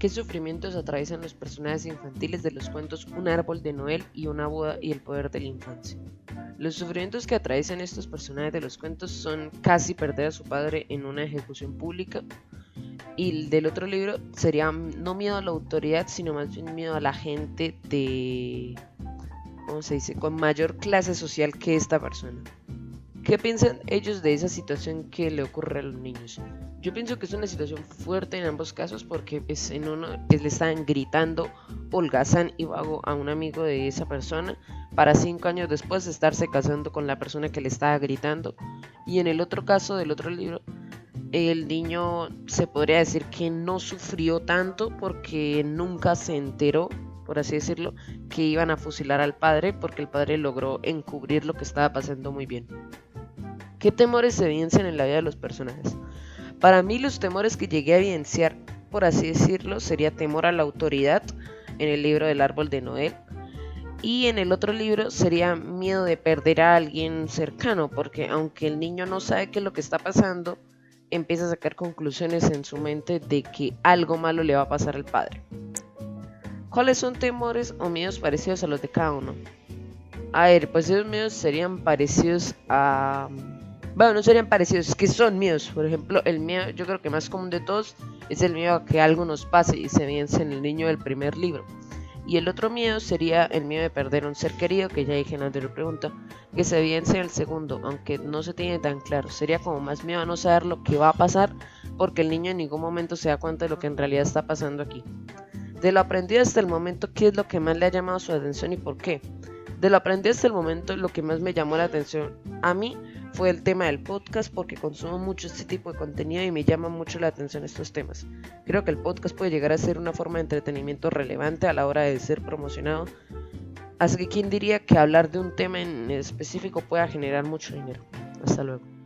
¿Qué sufrimientos atraviesan los personajes infantiles de los cuentos Un árbol de Noel y Una boda y el poder de la infancia? Los sufrimientos que atraviesan estos personajes de los cuentos son casi perder a su padre en una ejecución pública. Y el del otro libro sería no miedo a la autoridad, sino más bien miedo a la gente de, ¿cómo se dice?, con mayor clase social que esta persona. ¿Qué piensan ellos de esa situación que le ocurre a los niños? Yo pienso que es una situación fuerte en ambos casos porque pues, en uno pues, le están gritando holgazán y vago a un amigo de esa persona para cinco años después estarse casando con la persona que le estaba gritando. Y en el otro caso del otro libro, el niño se podría decir que no sufrió tanto porque nunca se enteró, por así decirlo, que iban a fusilar al padre porque el padre logró encubrir lo que estaba pasando muy bien. ¿Qué temores se evidencian en la vida de los personajes? Para mí los temores que llegué a evidenciar, por así decirlo, sería temor a la autoridad en el libro del árbol de Noel. Y en el otro libro sería miedo de perder a alguien cercano, porque aunque el niño no sabe qué es lo que está pasando, empieza a sacar conclusiones en su mente de que algo malo le va a pasar al padre. ¿Cuáles son temores o miedos parecidos a los de cada uno? A ver, pues esos miedos serían parecidos a bueno, no serían parecidos, es que son míos. Por ejemplo, el miedo, yo creo que más común de todos es el miedo a que algo nos pase y se vence en el niño del primer libro. Y el otro miedo sería el miedo de perder un ser querido, que ya dije en la anterior pregunta, que se evidencia en el segundo, aunque no se tiene tan claro. Sería como más miedo a no saber lo que va a pasar, porque el niño en ningún momento se da cuenta de lo que en realidad está pasando aquí. De lo aprendido hasta el momento, ¿qué es lo que más le ha llamado su atención y por qué? De lo aprendido hasta el momento, lo que más me llamó la atención a mí fue el tema del podcast porque consumo mucho este tipo de contenido y me llama mucho la atención estos temas. Creo que el podcast puede llegar a ser una forma de entretenimiento relevante a la hora de ser promocionado. Así que quién diría que hablar de un tema en específico pueda generar mucho dinero. Hasta luego.